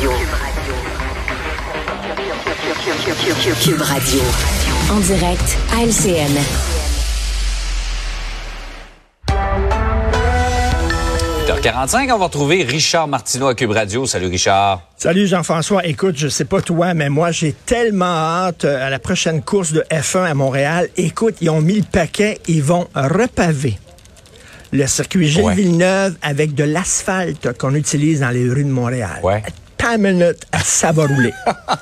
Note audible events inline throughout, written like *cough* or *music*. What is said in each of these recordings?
Radio. Cube Radio. En direct à LCN. h 45 on va retrouver Richard Martineau à Cube Radio. Salut Richard. Salut Jean-François. Écoute, je sais pas toi, mais moi j'ai tellement hâte euh, à la prochaine course de F1 à Montréal. Écoute, ils ont mis le paquet, ils vont repaver le circuit Gilles Ouais. Villeneuve avec de l'asphalte qu'on utilise dans les rues de Montréal. Ouais. Pas une minute, ça va rouler.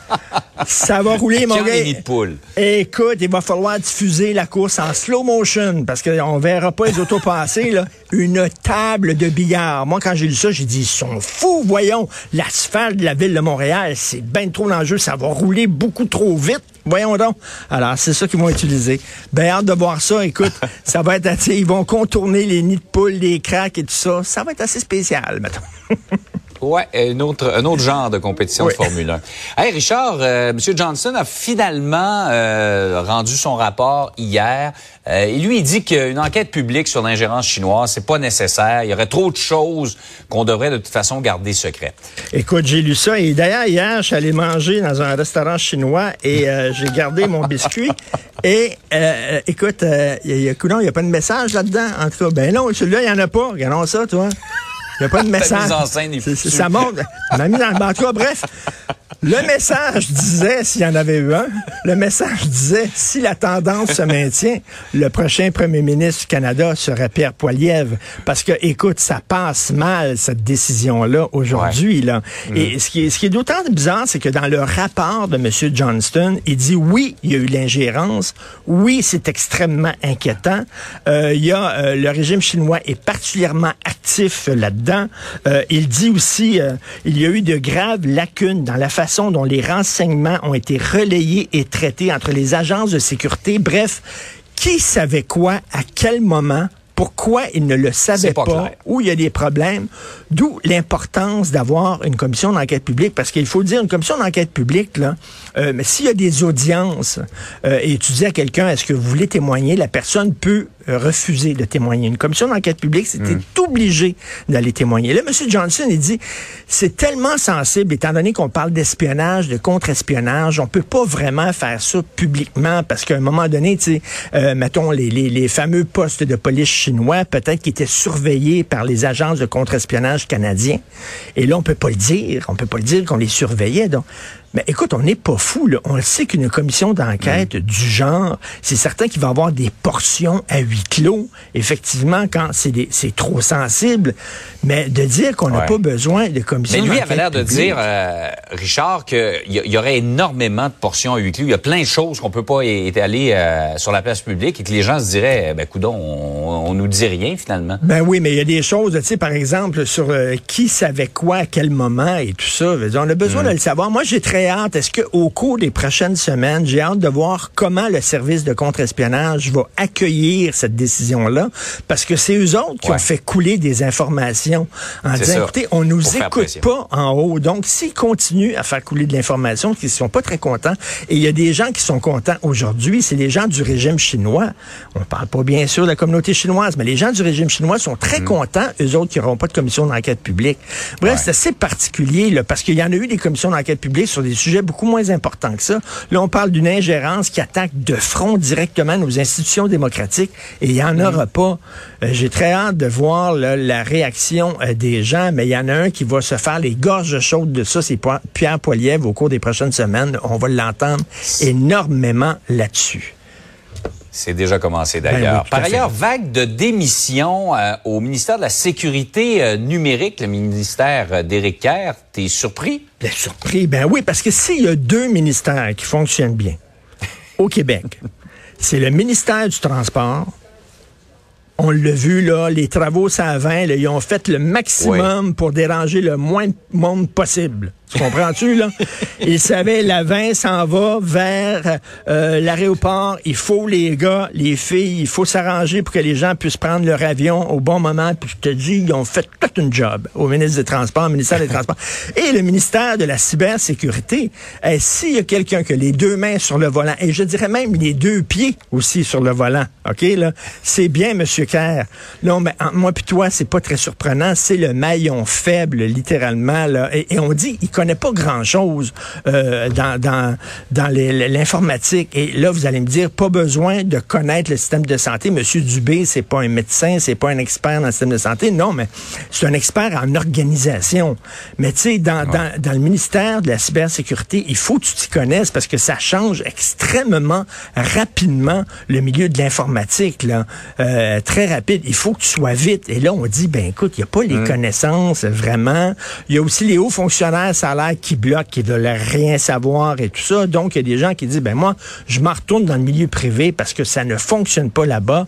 *laughs* ça va rouler, mon gars. de poule? Écoute, il va falloir diffuser la course en slow motion parce qu'on verra pas les autos passer. Là. Une table de billard. Moi, quand j'ai lu ça, j'ai dit, ils sont fous, voyons. L'asphalte de la ville de Montréal, c'est bien trop l'enjeu. Ça va rouler beaucoup trop vite. Voyons donc. Alors, c'est ça qu'ils vont utiliser. Ben, hâte de voir ça. Écoute, *laughs* ça va être assez, ils vont contourner les nids de poules, les cracks et tout ça. Ça va être assez spécial, mettons. *laughs* Ouais, une autre, un autre genre de compétition Oui. de Formule 1. Hey Richard, euh, M. Johnson a finalement euh, rendu son rapport hier. Euh, et lui, il dit qu'une enquête publique sur l'ingérence chinoise, c'est pas nécessaire. Il y aurait trop de choses qu'on devrait de toute façon garder secrètes. Écoute, j'ai lu ça et d'ailleurs hier, je suis allé manger dans un restaurant chinois et euh, j'ai gardé mon biscuit. *laughs* Et euh, écoute, euh, il y a, il y a pas de message là-dedans. En tout cas, ben non, celui-là, il y en a pas. Regardons ça, toi. Il n'y a pas de message. mise en scène est. Ça monte. On m'a mis dans le en tout cas, bref. Le message disait, s'il y en avait eu un, le message disait, si la tendance se maintient, le prochain premier ministre du Canada serait Pierre Poilievre. Parce que, écoute, ça passe mal, cette décision-là, aujourd'hui. là. Et ce qui est, ce qui est d'autant bizarre, c'est que dans le rapport de M. Johnston, il dit, oui, il y a eu l'ingérence. Oui, c'est extrêmement inquiétant. Euh, il y a, euh, le régime chinois est particulièrement actif là-dedans. Euh, il dit aussi, euh, il y a eu de graves lacunes dans la façon dont les renseignements ont été relayés et traités entre les agences de sécurité. Bref, qui savait quoi, à quel moment, pourquoi il ne le savait pas où il y a des problèmes, d'où l'importance d'avoir une commission d'enquête publique, parce qu'il faut dire, une commission d'enquête publique, là, euh, mais s'il y a des audiences, euh, et tu dis à quelqu'un, est-ce que vous voulez témoigner, la personne peut euh, refuser de témoigner. Une commission d'enquête publique, c'était obligé d'aller témoigner. Là, M. Johnson, il dit, c'est tellement sensible, étant donné qu'on parle d'espionnage, de contre-espionnage, on peut pas vraiment faire ça publiquement, parce qu'à un moment donné, tu sais, euh, mettons, les, les, les fameux postes de police chinois, peut-être qui étaient surveillés par les agences de contre-espionnage canadiens. Et là, on peut pas le dire. On peut pas le dire qu'on les surveillait. Donc, mais écoute, on n'est pas fou. Là. On le sait qu'une commission d'enquête du genre, c'est certain qu'il va y avoir des portions à huis clos, effectivement, quand c'est trop sensible. Mais de dire qu'on n'a Ouais. pas besoin de commission Mais lui d'enquête avait l'air de dire, euh, Richard, qu'il y, y aurait énormément de portions à huis clos. Il y a plein de choses qu'on peut pas étaler euh, sur la place publique et que les gens se diraient, ben coudon, on, on nous dit rien finalement. Ben oui, mais il y a des choses, tu sais, par exemple, sur euh, qui savait quoi à quel moment et tout ça. Dire, On a besoin de le savoir. Moi, j'ai très hâte. Est-ce qu'au cours des prochaines semaines, j'ai hâte de voir comment le service de contre-espionnage va accueillir cette décision-là? Parce que c'est eux autres qui Ouais. ont fait couler des informations en disant, ça. écoutez, on nous Pour écoute pas en haut. Donc, s'ils continuent à faire couler de l'information, qu'ils sont pas très contents, et il y a des gens qui sont contents aujourd'hui, c'est les gens du régime chinois. On parle pas bien sûr de la communauté chinoise, mais les gens du régime chinois sont très contents, eux autres qui n'auront pas de commission d'enquête publique. Bref, Ouais. c'est assez particulier, là, parce qu'il y en a eu des commissions d'enquête publique sur des sujets beaucoup moins importants que ça. Là, on parle d'une ingérence qui attaque de front directement nos institutions démocratiques, et il y en aura pas. Euh, J'ai très hâte de voir là, la réaction euh, des gens, mais il y en a un qui va se faire les gorges chaudes de ça, c'est Pierre Poilievre au cours des prochaines semaines. On va l'entendre énormément là-dessus. C'est déjà commencé Ben d'ailleurs. oui, Par ailleurs, vague de démission euh, au ministère de la Sécurité euh, numérique, le ministère euh, d'Éric Kerr. T'es surpris? Bien surpris, ben oui, parce que s'il y a deux ministères qui fonctionnent bien au Québec, *laughs* c'est le ministère du Transport. On l'a vu, là, les travaux savants, là, ils ont fait le maximum pour déranger le moins de monde possible. Tu comprends-tu, là? Ils savaient, la 20 s'en va vers euh, l'aéroport. Il faut les gars, les filles, il faut s'arranger pour que les gens puissent prendre leur avion au bon moment. Puis je te dis, ils ont fait toute une job au ministre des Transports, au ministère des Transports. *laughs* Et le ministère de la Cybersécurité, eh, s'il y a quelqu'un qui a les deux mains sur le volant, et je dirais même les deux pieds aussi sur le volant, OK, là, c'est bien, Monsieur Kerr. Non, mais entre moi puis toi, c'est pas très surprenant. C'est le maillon faible, littéralement, là. Et, et on dit, il connaît pas grand-chose euh, dans, dans, dans l'informatique. Et là, vous allez me dire, pas besoin de connaître le système de santé. Monsieur Dubé, c'est pas un médecin, c'est pas un expert dans le système de santé. Non, mais c'est un expert en organisation. Mais tu sais, dans, dans, dans le ministère de la cybersécurité, il faut que tu t'y connaisses parce que ça change extrêmement rapidement le milieu de l'informatique, là. Euh, très rapide. Il faut que tu sois vite. Et là, on dit, ben écoute, il n'y a pas les mm. connaissances vraiment. Il y a aussi les hauts fonctionnaires, ça qui bloquent, qui veulent rien savoir et tout ça. Donc, il y a des gens qui disent, ben moi, je m'en retourne dans le milieu privé parce que ça ne fonctionne pas là-bas.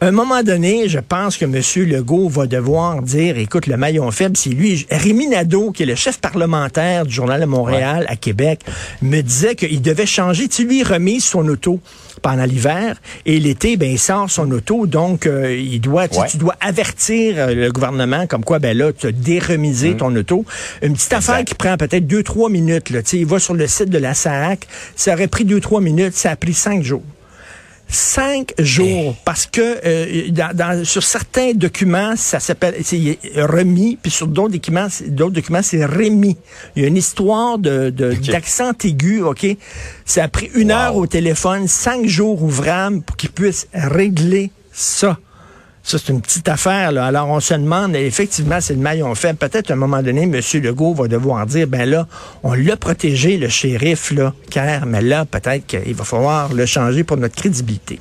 À un moment donné, je pense que M. Legault va devoir dire, écoute, le maillon faible, c'est lui. Rémi Nadeau, qui est le chef parlementaire du Journal de Montréal à Québec, me disait qu'il devait changer. Tu lui, remise son auto pendant l'hiver. Et l'été, ben il sort son auto, donc euh, il doit, tu, dois avertir euh, le gouvernement comme quoi, ben là, tu as déremisé mmh. ton auto. Une petite affaire qui prend peut-être deux trois minutes. Là, il va sur le site de la SAC, ça aurait pris deux trois minutes, ça a pris cinq jours cinq jours. Parce que euh, dans, sur certains documents ça s'appelle c'est remis puis sur d'autres documents d'autres documents c'est remis. Il y a une histoire de d'accent aigu ok? Ça a pris une heure au téléphone cinq jours ouvrables pour qu'ils puissent régler ça ça, c'est une petite affaire. Là. Alors, on se demande, effectivement, c'est le maillon fait. Peut-être à un moment donné, M. Legault va devoir dire, ben là, on l'a protégé, le shérif, là, car, mais là, peut-être qu'il va falloir le changer pour notre crédibilité.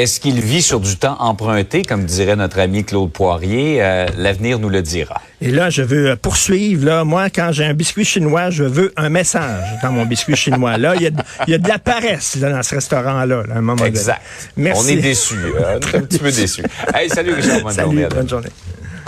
Est-ce qu'il vit sur du temps emprunté, comme dirait notre ami Claude Poirier? Euh, l'avenir nous le dira. Et là, je veux poursuivre. Là, moi, quand j'ai un biscuit chinois, je veux un message dans mon biscuit chinois. Là, il y a, de la paresse dans ce restaurant-là, à un moment exact. Merci. On est déçus. Hein, un petit peu déçus. *laughs* Hey, salut Richard. Bonne salut, Bonne journée.